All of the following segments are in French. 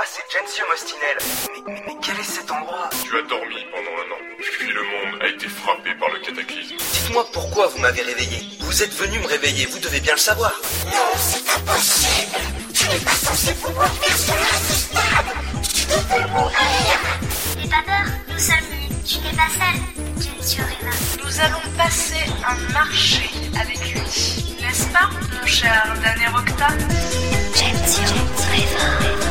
moi, c'est Gensio Mostinel. Mais, mais, mais quel est cet endroit? Tu as dormi pendant un an, puis le monde a été frappé par le cataclysme. Dites-moi pourquoi vous m'avez réveillé. Vous êtes venu me réveiller, vous devez bien le savoir. Non, c'est impossible Tu n'es pas censé pouvoir faire cela à ce stade Tu devais mourir N'aie pas peur, nous sommes unis. Tu n'es pas seul, Gensio Reva. Nous allons passer un marché avec lui. N'est-ce pas, mon cher Dan Rocta? Gensio Reva.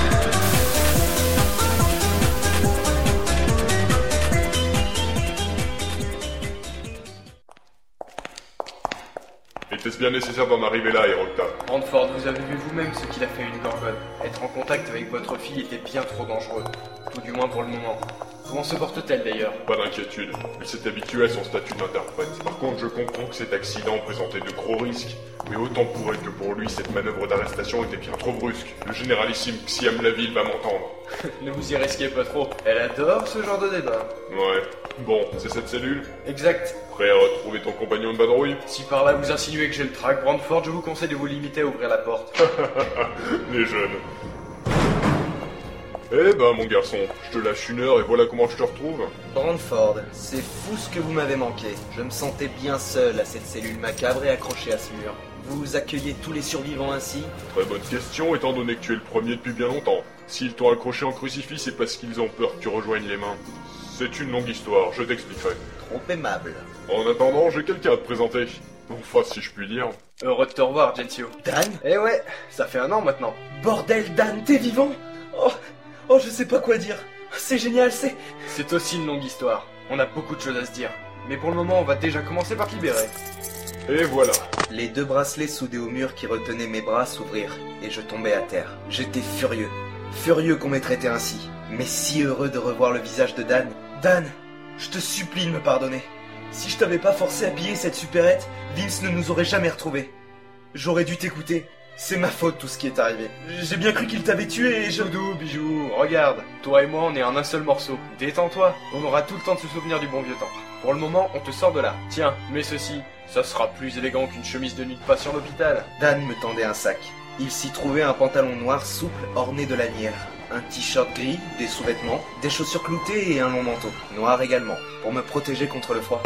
Était-ce bien nécessaire d'en arriver là, Hérocta Brandford, vous avez vu vous-même ce qu'il a fait à une gorgone. Être en contact avec votre fille était bien trop dangereux. Tout du moins pour le moment. Comment se porte-t-elle d'ailleurs? Pas d'inquiétude, il s'est habitué à son statut d'interprète. Par contre, je comprends que cet accident présentait de gros risques. Mais autant pour elle que pour lui, cette manœuvre d'arrestation était bien trop brusque. Le généralissime Xiam Laville va m'entendre. Ne vous y risquez pas trop. Elle adore ce genre de débat. Ouais. Bon, c'est cette cellule? Exact. Prêt à retrouver ton compagnon de badrouille Si par là vous insinuez que j'ai le track Brandford, je vous conseille de vous limiter à ouvrir la porte. Les jeunes. Eh ben, mon garçon, je te lâche une heure et voilà comment je te retrouve. Brandford, c'est fou ce que vous m'avez manqué. Je me sentais bien seul à cette cellule macabre et accroché à ce mur. Vous accueillez tous les survivants ainsi? Très bonne question, étant donné que tu es le premier depuis bien longtemps. S'ils t'ont accroché en crucifix, c'est parce qu'ils ont peur que tu rejoignes les mains. C'est une longue histoire, je t'expliquerai. Trop aimable. En attendant, j'ai quelqu'un à te présenter. Enfin, si je puis dire. Heureux de te revoir, Gentio. Dan? Eh ouais, ça fait un an maintenant. Bordel, Dan, t'es vivant? Oh, oh, je sais pas quoi dire. C'est génial, c'est... C'est aussi une longue histoire. On a beaucoup de choses à se dire. Mais pour le moment, on va déjà commencer par te libérer. Et voilà. Les deux bracelets soudés au mur qui retenaient mes bras s'ouvrirent, et je tombais à terre. J'étais furieux. Furieux qu'on m'ait traité ainsi. Mais si heureux de revoir le visage de Dan. Dan, je te supplie de me pardonner. Si je t'avais pas forcé à piller cette supérette, Vince ne nous aurait jamais retrouvés. J'aurais dû t'écouter. C'est ma faute tout ce qui est arrivé. J'ai bien cru qu'il t'avait tué et je... Bijou, regarde. Toi et moi, on est en un seul morceau. Détends-toi. On aura tout le temps de se souvenir du bon vieux temps. Pour le moment, on te sort de là. Tiens, mets ceci. Ça sera plus élégant qu'une chemise de nuit de patient d'hôpital. Dan me tendait un sac. Il s'y trouvait un pantalon noir souple orné de lanières, un t-shirt gris, des sous-vêtements, des chaussures cloutées et un long manteau, noir également, pour me protéger contre le froid.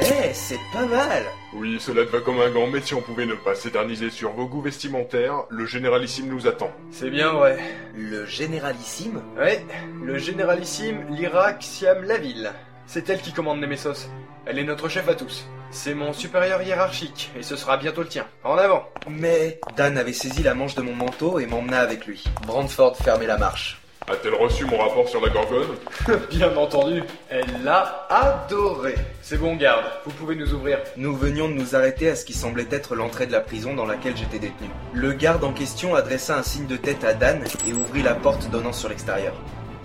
Eh, c'est pas mal Oui, cela te va comme un gant, mais si on pouvait ne pas s'éterniser sur vos goûts vestimentaires, le généralissime nous attend. C'est bien vrai. Le généralissime Ouais, le généralissime Lyra Xiam Laville. C'est elle qui commande Nemesos. Elle est notre chef à tous. C'est mon supérieur hiérarchique, et ce sera bientôt le tien. En avant Mais Dan avait saisi la manche de mon manteau et m'emmena avec lui. Brandford fermait la marche. A-t-elle reçu mon rapport sur la gorgone Bien entendu, elle l'a adoré. C'est bon, garde, vous pouvez nous ouvrir. Nous venions de nous arrêter à ce qui semblait être l'entrée de la prison dans laquelle j'étais détenu. Le garde en question adressa un signe de tête à Dan et ouvrit la porte donnant sur l'extérieur.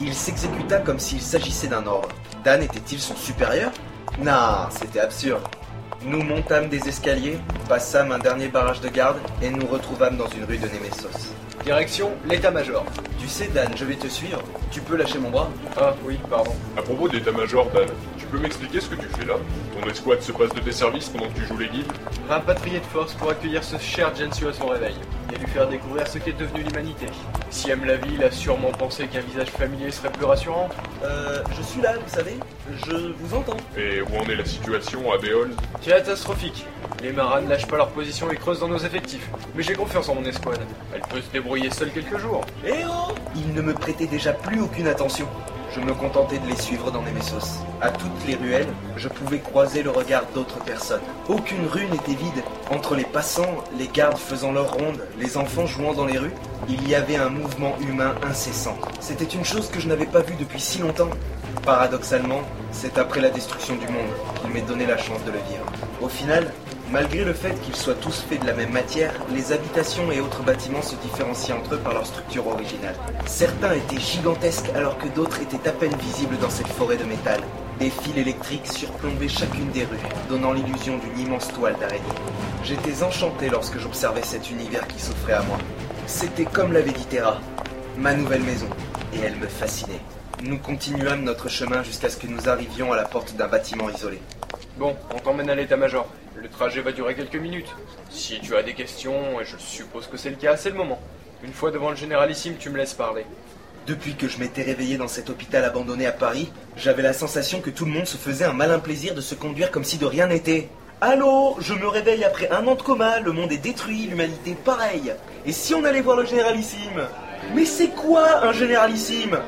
Il s'exécuta comme s'il s'agissait d'un ordre. Dan était-il son supérieur? Non, c'était absurde. Nous montâmes des escaliers, passâmes un dernier barrage de garde et nous retrouvâmes dans une rue de Nemesos. Direction l'état-major. Tu sais Dan, je vais te suivre. Tu peux lâcher mon bras Ah oui, pardon. À propos d'état-major, Dan, tu peux m'expliquer ce que tu fais là? Ton escouade se passe de tes services pendant que tu joues les guides? Rapatrié de force pour accueillir ce cher Gensio à son réveil et lui faire découvrir ce qu'est devenu l'humanité. Si aime la vie, il a sûrement pensé qu'un visage familier serait plus rassurant. Euh, je suis là, vous savez. Je vous entends. Et où en est la situation à Béol Catastrophique. Les marins ne lâchent pas leur position et creusent dans nos effectifs. Mais j'ai confiance en mon escouade. Elle peut se débrouiller seule quelques jours. Eh oh Ils ne me prêtaient déjà plus aucune attention. Je me contentais de les suivre dans Nemesos. À toutes les ruelles, je pouvais croiser le regard d'autres personnes. Aucune rue n'était vide. Entre les passants, les gardes faisant leur ronde, les enfants jouant dans les rues, il y avait un mouvement humain incessant. C'était une chose que je n'avais pas vue depuis si longtemps. Paradoxalement, c'est après la destruction du monde qu'il m'est donné la chance de le vivre. Au final, malgré le fait qu'ils soient tous faits de la même matière, les habitations et autres bâtiments se différencient entre eux par leur structure originale. Certains étaient gigantesques alors que d'autres étaient à peine visibles dans cette forêt de métal. Des fils électriques surplombaient chacune des rues, donnant l'illusion d'une immense toile d'araignée. J'étais enchanté lorsque j'observais cet univers qui s'offrait à moi. C'était comme l'avait dit ma nouvelle maison, et elle me fascinait. Nous continuâmes notre chemin jusqu'à ce que nous arrivions à la porte d'un bâtiment isolé. Bon, on t'emmène à l'état-major. Le trajet va durer quelques minutes. Si tu as des questions, et je suppose que c'est le cas, c'est le moment. Une fois devant le généralissime, tu me laisses parler. Depuis que je m'étais réveillé dans cet hôpital abandonné à Paris, j'avais la sensation que tout le monde se faisait un malin plaisir de se conduire comme si de rien n'était. Allô, je me réveille après un an de coma, le monde est détruit, l'humanité pareil. Et si on allait voir le généralissime? Mais c'est quoi un généralissime?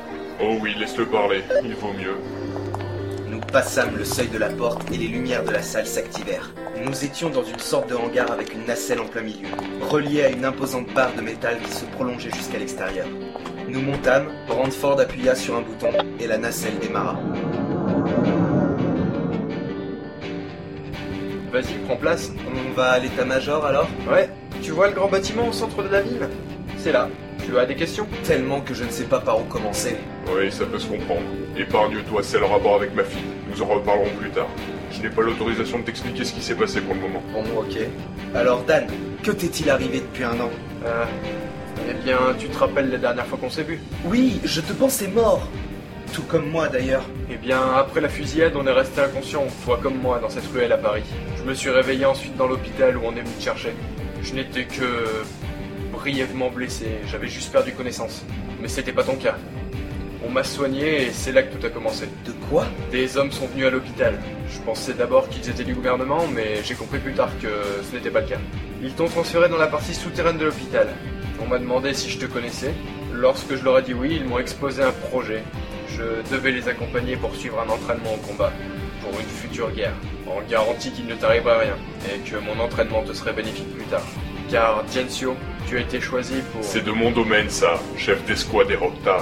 Oh oui, laisse-le parler, il vaut mieux. Nous passâmes le seuil de la porte et les lumières de la salle s'activèrent. Nous étions dans une sorte de hangar avec une nacelle en plein milieu, reliée à une imposante barre de métal qui se prolongeait jusqu'à l'extérieur. Nous montâmes, Brandford appuya sur un bouton et la nacelle démarra. Vas-y, prends place. On va à l'état-major alors? Ouais, tu vois le grand bâtiment au centre de la ville? C'est là. Tu as des questions? Tellement que je ne sais pas par où commencer. Oui, ça peut se comprendre. Épargne-toi celle en rapport avec ma fille. Nous en reparlerons plus tard. Je n'ai pas l'autorisation de t'expliquer ce qui s'est passé pour le moment. Bon, ok. Alors Dan, que t'est-il arrivé depuis un an Euh... Eh bien, tu te rappelles la dernière fois qu'on s'est vu Oui, je te pensais mort. Tout comme moi d'ailleurs. Eh bien, après la fusillade, on est resté inconscient, toi comme moi, dans cette ruelle à Paris. Je me suis réveillé ensuite dans l'hôpital où on est venu te chercher. Je n'étais que brièvement blessé, j'avais juste perdu connaissance. Mais c'était pas ton cas. On m'a soigné et c'est là que tout a commencé. De quoi? Des hommes sont venus à l'hôpital. Je pensais d'abord qu'ils étaient du gouvernement, mais j'ai compris plus tard que ce n'était pas le cas. Ils t'ont transféré dans la partie souterraine de l'hôpital. On m'a demandé si je te connaissais. Lorsque je leur ai dit oui, ils m'ont exposé un projet. Je devais les accompagner pour suivre un entraînement au combat, pour une future guerre, en garantie qu'il ne t'arriverait rien, et que mon entraînement te serait bénéfique plus tard. Car, Gensio, tu as été choisi pour... C'est de mon domaine, ça, chef d'escouade et Rocta.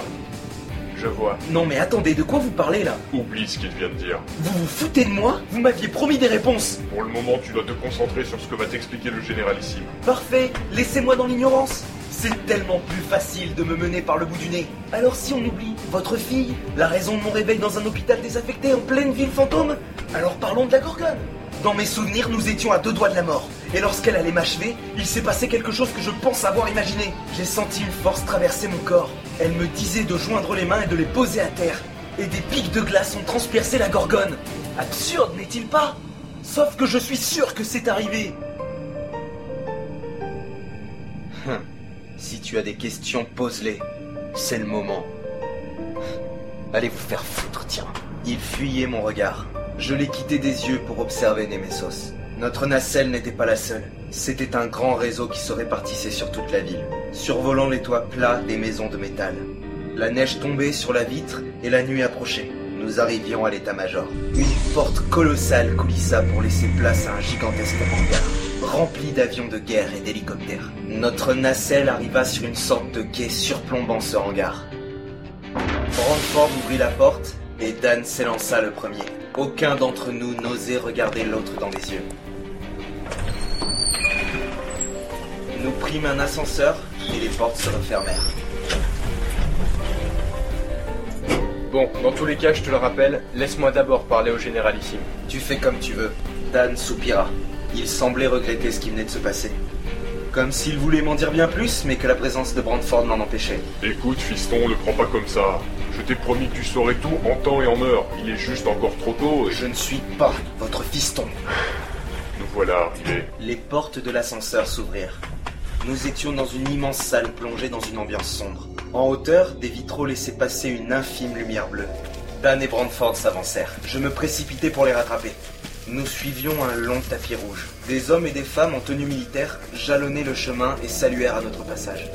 Je vois. Non mais attendez, de quoi vous parlez là Oublie ce qu'il vient de dire. Vous vous foutez de moi Vous m'aviez promis des réponses Pour le moment, tu dois te concentrer sur ce que va t'expliquer le généralissime. Parfait, laissez-moi dans l'ignorance. C'est tellement plus facile de me mener par le bout du nez. Alors si on oublie votre fille, la raison de mon réveil dans un hôpital désaffecté en pleine ville fantôme, alors parlons de la Gorgone. Dans mes souvenirs, nous étions à deux doigts de la mort. Et lorsqu'elle allait m'achever, il s'est passé quelque chose que je pense avoir imaginé. J'ai senti une force traverser mon corps. Elle me disait de joindre les mains et de les poser à terre. Et des pics de glace ont transpercé la Gorgone. Absurde, n'est-il pas? Sauf que je suis sûr que c'est arrivé. Hum. Si tu as des questions, pose-les. C'est le moment. Allez vous faire foutre, tiens. Il fuyait mon regard. Je l'ai quitté des yeux pour observer Nemesos. Notre nacelle n'était pas la seule. C'était un grand réseau qui se répartissait sur toute la ville, survolant les toits plats des maisons de métal. La neige tombait sur la vitre et la nuit approchait. Nous arrivions à l'état-major. Une porte colossale coulissa pour laisser place à un gigantesque hangar, rempli d'avions de guerre et d'hélicoptères. Notre nacelle arriva sur une sorte de quai surplombant ce hangar. Brandford ouvrit la porte et Dan s'élança le premier. Aucun d'entre nous n'osait regarder l'autre dans les yeux. Nous prîmes un ascenseur et les portes se refermèrent. Bon, dans tous les cas, je te le rappelle, laisse-moi d'abord parler au généralissime. Tu fais comme tu veux. Dan soupira. Il semblait regretter ce qui venait de se passer. Comme s'il voulait m'en dire bien plus, mais que la présence de Brandford l'en empêchait. Écoute, fiston, ne prends pas comme ça. Je t'ai promis que tu saurais tout en temps et en heure. Il est juste encore trop tôt et Je ne suis pas votre fiston. nous voilà arrivés. Les portes de l'ascenseur s'ouvrirent. Nous étions dans une immense salle plongée dans une ambiance sombre. En hauteur, des vitraux laissaient passer une infime lumière bleue. Dan et Brandford s'avancèrent. Je me précipitai pour les rattraper. Nous suivions un long tapis rouge. Des hommes et des femmes en tenue militaire jalonnaient le chemin et saluèrent à notre passage.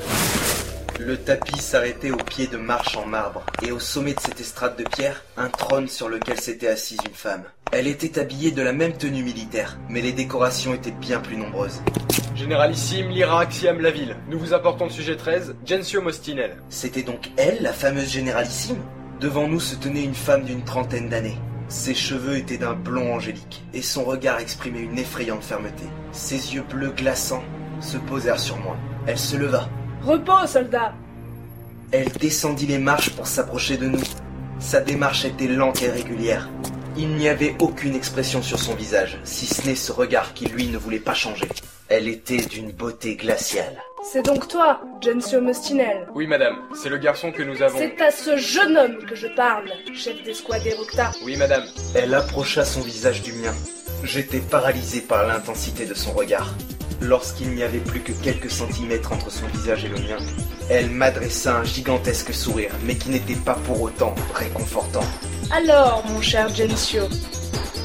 Le tapis s'arrêtait au pied de marches en marbre, et au sommet de cette estrade de pierre, un trône sur lequel s'était assise une femme. Elle était habillée de la même tenue militaire, mais les décorations étaient bien plus nombreuses. Généralissime, Lyra Axiam la ville. Nous vous apportons le sujet 13, Gensio Mostinel. C'était donc elle, la fameuse généralissime? Devant nous se tenait une femme d'une trentaine d'années. Ses cheveux étaient d'un blond angélique, et son regard exprimait une effrayante fermeté. Ses yeux bleus glaçants se posèrent sur moi. Elle se leva. Repos, soldat Elle descendit les marches pour s'approcher de nous. Sa démarche était lente et régulière. Il n'y avait aucune expression sur son visage, si ce n'est ce regard qui, lui, ne voulait pas changer. Elle était d'une beauté glaciale. C'est donc toi, Gensio Mostinel. Oui, madame, c'est le garçon que nous avons. C'est à ce jeune homme que je parle, chef d'escouade Erocta. Oui, madame. Elle approcha son visage du mien. J'étais paralysé par l'intensité de son regard. Lorsqu'il n'y avait plus que quelques centimètres entre son visage et le mien, elle m'adressa un gigantesque sourire, mais qui n'était pas pour autant réconfortant. Alors, mon cher Gencio,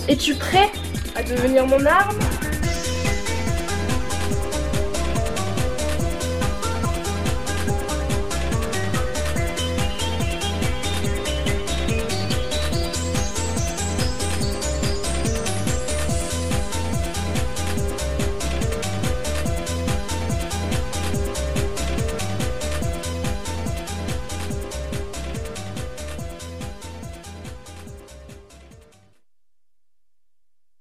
es-tu prêt à devenir mon arme?